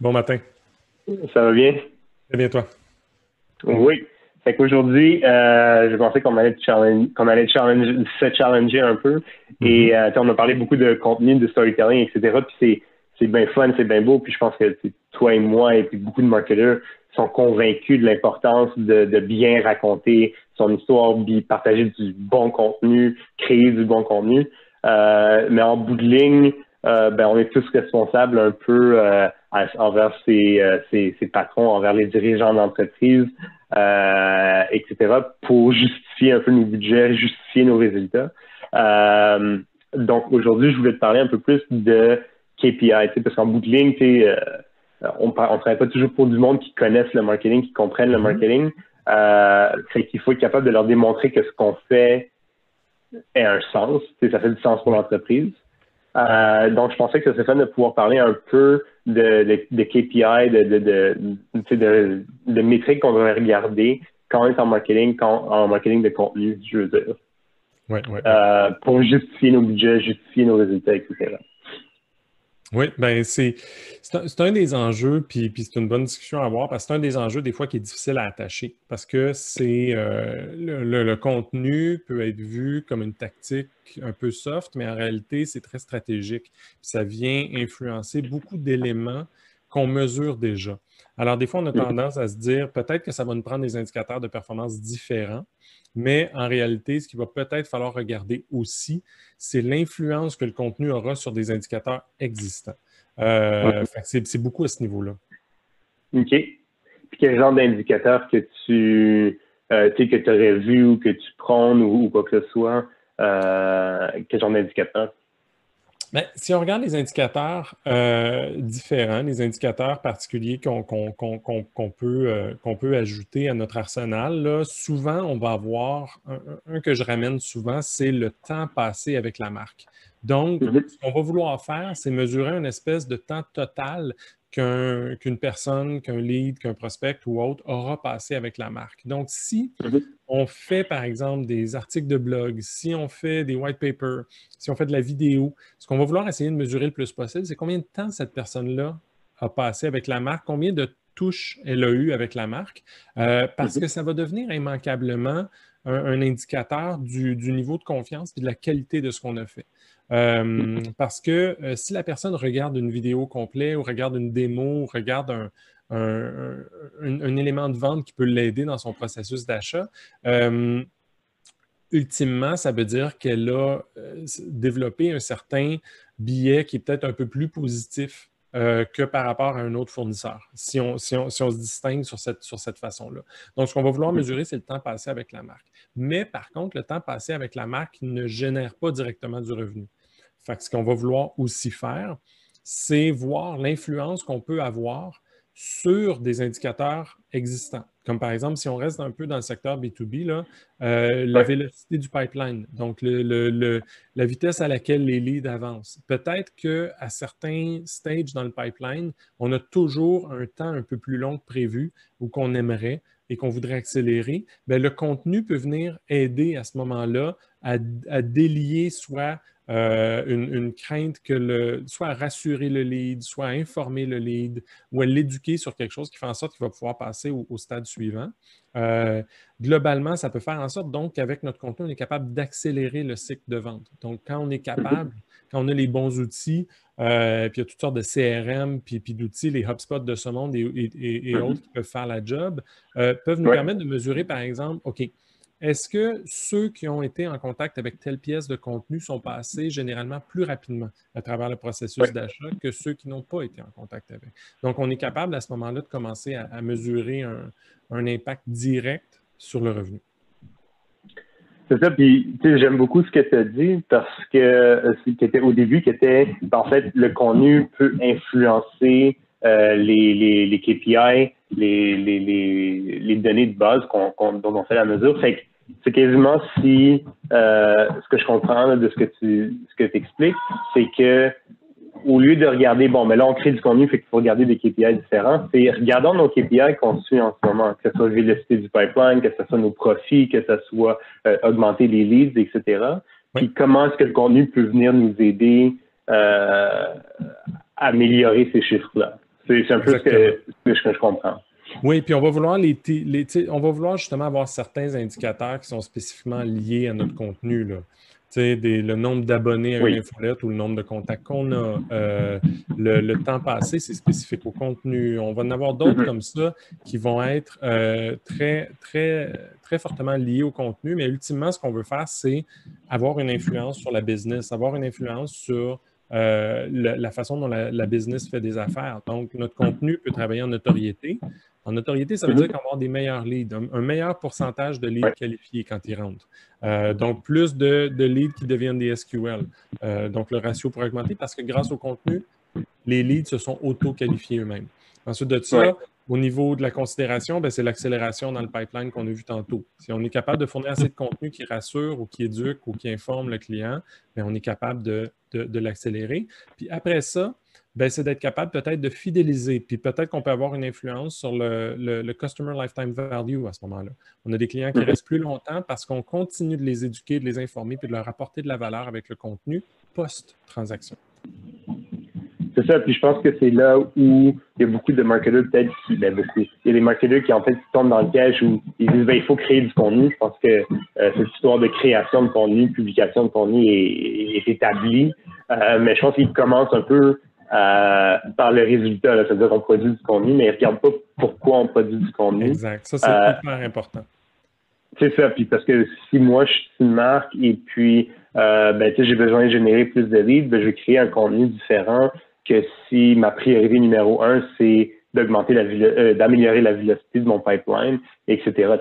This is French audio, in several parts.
Bon matin. Ça va bien? Très bien, toi? Oui. Fait qu'aujourd'hui, euh, je pensais qu'on allait, qu'on allait se challenger un peu. Et mm-hmm. euh, on a parlé beaucoup de contenu, de storytelling, etc. Puis c'est bien fun, c'est bien beau. Puis je pense que toi et moi et puis beaucoup de marketeurs sont convaincus de l'importance de, bien raconter son histoire, partager du bon contenu, créer du bon contenu. Euh, mais en bout de ligne, ben, on est tous responsables un peu envers euh, ses, patrons, envers les dirigeants d'entreprise, euh, etc., pour justifier un peu nos budgets, justifier nos résultats. Euh, donc aujourd'hui, je voulais te parler un peu plus de KPI, parce qu'en bout de ligne, on ne travaille pas toujours pour du monde qui connaissent le marketing, qui comprennent le mm-hmm. marketing. c'est qu'il faut être capable de leur démontrer que ce qu'on fait a un sens, ça fait du sens pour l'entreprise. Donc, je pensais que ce serait fun de pouvoir parler un peu de, de, KPI, de, de, de, métriques qu'on devrait regarder quand on est en marketing, quand, en marketing de contenu, je veux dire. Ouais, ouais. Euh, pour justifier nos budgets, justifier nos résultats, etc. Oui, ben c'est un, des enjeux, puis, puis c'est une bonne discussion à avoir, parce que c'est un des enjeux des fois qui est difficile à attacher, parce que c'est euh, le, contenu peut être vu comme une tactique un peu soft, mais en réalité, c'est très stratégique. ça vient influencer beaucoup d'éléments qu'on mesure déjà. Alors, des fois, on a tendance à se dire peut-être que ça va nous prendre des indicateurs de performance différents. Mais en réalité, ce qu'il va peut-être falloir regarder aussi, c'est l'influence que le contenu aura sur des indicateurs existants. Euh, c'est beaucoup à ce niveau-là. OK. Puis quel genre d'indicateurs que tu euh, que aurais vu ou que tu prônes ou, quoi que ce soit, euh, quel genre d'indicateurs? Ben, si on regarde les indicateurs euh, différents, les indicateurs particuliers qu'on peut, euh, peut, ajouter à notre arsenal, souvent, on va avoir un, que je ramène souvent, c'est le temps passé avec la marque. Donc, mm-hmm. ce qu'on va vouloir faire, c'est mesurer une espèce de temps total qu'une personne, qu'un lead, qu'un prospect ou autre aura passé avec la marque. Donc, si mhm. on fait, par exemple, des articles de blog, si on fait des white papers, si on fait de la vidéo, ce qu'on va vouloir essayer de mesurer le plus possible, c'est combien de temps cette personne-là a passé avec la marque, combien de touches elle a eu avec la marque, euh, parce mhm. que ça va devenir immanquablement un, indicateur du, du, niveau de confiance et de la qualité de ce qu'on a fait. Euh, parce que euh, si la personne regarde une vidéo complète ou regarde une démo ou regarde un, élément de vente qui peut l'aider dans son processus d'achat, euh, ultimement, ça veut dire qu'elle a développé un certain billet qui est peut-être un peu plus positif euh, que par rapport à un autre fournisseur, si on, si on, se distingue sur cette, sur cette façon-là. Donc, ce qu'on va vouloir mesurer, c'est le temps passé avec la marque. Mais par contre, le temps passé avec la marque ne génère pas directement du revenu. Fait que ce qu'on va vouloir aussi faire, c'est voir l'influence qu'on peut avoir sur des indicateurs existants. Comme par exemple, si on reste un peu dans le secteur B2B, là, euh, la vélocité du pipeline, donc la vitesse à laquelle les leads avancent. Peut-être qu'à certains stages dans le pipeline, on a toujours un temps un peu plus long que prévu ou qu'on aimerait et qu'on voudrait accélérer. Bien, le contenu peut venir aider à ce moment-là à, à délier soit euh, une, crainte que le, soit à rassurer le lead, soit à informer le lead ou à l'éduquer sur quelque chose qui fait en sorte qu'il va pouvoir passer au, stade suivant. Euh, globalement, ça peut faire en sorte donc qu'avec notre contenu, on est capable d'accélérer le cycle de vente. Donc, quand on est capable, quand on a les bons outils, euh, puis il y a toutes sortes de CRM, puis, puis d'outils, les HubSpot de ce monde et, mm-hmm. autres qui peuvent faire la job, peuvent nous permettre de mesurer, par exemple, OK, est-ce que ceux qui ont été en contact avec telle pièce de contenu sont passés généralement plus rapidement à travers le processus d'achat que ceux qui n'ont pas été en contact avec? Donc, on est capable à ce moment-là de commencer à, mesurer un, impact direct sur le revenu. C'est ça, puis j'aime beaucoup ce que tu as dit parce que euh, ce qui était au début, qui était en fait le contenu peut influencer euh, les, les, KPI, les, les, données de base qu'on, dont on fait la mesure. c'est quasiment si euh, ce que je comprends de ce que tu ce que expliques, c'est que au lieu de regarder, bon, mais là, on crée du contenu, fait qu'il faut regarder des KPI différents, c'est regardons nos KPI qu'on suit en ce moment, que ce soit la vélocité du pipeline, que ce soit nos profits, que ce soit euh, augmenter les leads, etc. Puis comment est-ce que le contenu peut venir nous aider à améliorer ces chiffres-là? C'est un peu ce que, je comprends. Oui, puis on va vouloir les, on va vouloir justement avoir certains indicateurs qui sont spécifiquement liés à notre contenu. Là. Des, le nombre d'abonnés à une infolette ou le nombre de contacts qu'on a, euh, le, temps passé, c'est spécifique au contenu. On va en avoir d'autres mm-hmm. comme ça qui vont être euh, très, très, très fortement liés au contenu, mais ultimement, ce qu'on veut faire, c'est avoir une influence sur la business, avoir une influence sur euh, la, façon dont la, business fait des affaires. Donc, notre contenu peut travailler en notoriété. En notoriété, ça veut dire qu'on va avoir des meilleurs leads, un, meilleur pourcentage de leads qualifiés quand ils rentrent. Euh, donc, plus de, leads qui deviennent des SQL. Euh, donc, le ratio pourrait augmenter parce que grâce au contenu, les leads se sont auto-qualifiés eux-mêmes. Ensuite de ça, au niveau de la considération, ben, c'est l'accélération dans le pipeline qu'on a vu tantôt. Si on est capable de fournir assez de contenu qui rassure ou qui éduque ou qui informe le client, ben, on est capable de, l'accélérer. Puis après ça, ben, c'est d'être capable peut-être de fidéliser. Puis peut-être qu'on peut avoir une influence sur le, Customer Lifetime Value à ce moment-là. On a des clients qui restent plus longtemps parce qu'on continue de les éduquer, de les informer, puis de leur apporter de la valeur avec le contenu post-transaction. C'est ça, puis je pense que c'est là où il y a beaucoup de marketeurs peut-être qui, ben il y a des marketeurs qui en fait tombent dans le piège où ils disent ben, il faut créer du contenu. Je pense que euh, cette histoire de création de contenu, publication de contenu est, établie, euh, mais je pense qu'ils commencent un peu euh, par le résultat, c'est-à-dire qu'on produit du contenu, mais ils ne regardent pas pourquoi on produit du contenu. Exact, ça c'est hyper important. C'est ça, puis parce que si moi je suis une marque et puis ben, j'ai besoin de générer plus de leads, ben, je vais créer un contenu différent que si ma priorité numéro un, c'est d'augmenter la euh, d'améliorer la vélocité de mon pipeline, etc.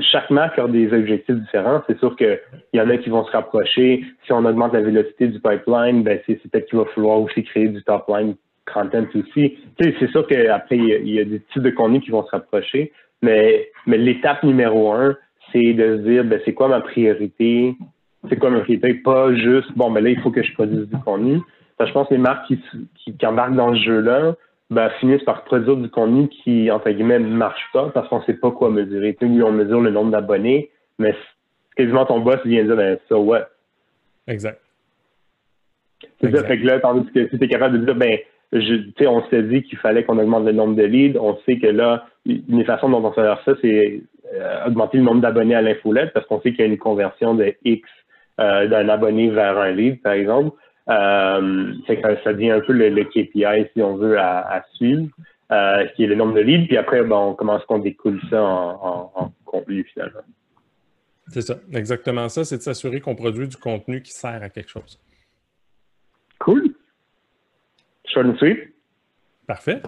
chaque marque a des objectifs différents. C'est sûr qu'il y en a qui vont se rapprocher. Si on augmente la vélocité du pipeline, ben c'est peut-être qu'il va falloir aussi créer du top line content aussi. c'est sûr qu'après, il y, a des types de contenus qui vont se rapprocher, mais, mais l'étape numéro un, c'est de se dire ben, c'est quoi ma priorité, c'est quoi ma priorité, pas juste bon ben là, il faut que je produise du contenu, je pense que les marques qui, qui, embarquent dans ce jeu-là ben, finissent par produire du contenu qui, entre guillemets, ne marche pas parce qu'on ne sait pas quoi mesurer. oui, on mesure le nombre d'abonnés, mais quasiment ton boss vient dire, ben, ça, ouais. Exact. C'est ça, fait que là, tandis que si tu es capable de dire, ben, je, on s'est dit qu'il fallait qu'on augmente le nombre de leads, on sait que là, une des façons dont on fait ça, c'est euh, augmenter le nombre d'abonnés à l'infolette parce qu'on sait qu'il y a une conversion de X euh, d'un abonné vers un lead, par exemple. Euh, ça devient un peu le, KPI, si on veut, à, suivre, euh, qui est le nombre de leads. Puis après, bon, on commence qu'on découle ça en, contenu finalement. C'est ça, exactement ça. C'est de s'assurer qu'on produit du contenu qui sert à quelque chose. Cool. Short and sweet. Parfait.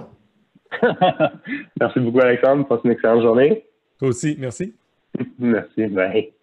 merci beaucoup, Alexandre. Passe une excellente journée. Toi aussi. Merci. merci. Bye.